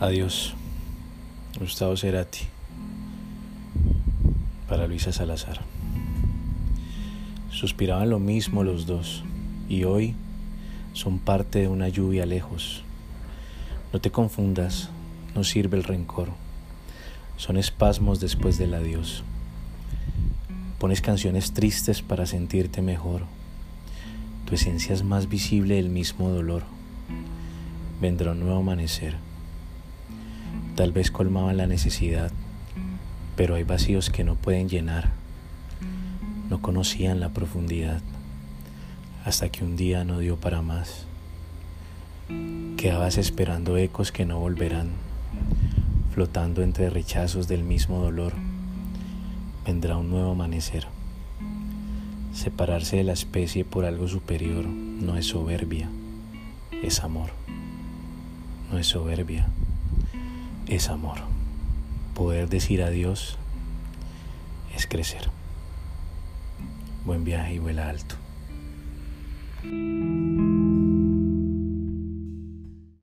Adiós. Gustavo Cerati. Para Luisa Salazar. Suspiraban lo mismo los dos y hoy son parte de una lluvia lejos. No te confundas, no sirve el rencor. Son espasmos después del adiós. Pones canciones tristes para sentirte mejor. Tu esencia es más visible del mismo dolor. Vendrá un nuevo amanecer. Tal vez colmaban la necesidad, pero hay vacíos que no pueden llenar. No conocían la profundidad hasta que un día no dio para más. Quedabas esperando ecos que no volverán, flotando entre rechazos del mismo dolor. Vendrá un nuevo amanecer. Separarse de la especie por algo superior no es soberbia, es amor. No es soberbia, es amor. Poder decir adiós es crecer. Buen viaje y vuela alto.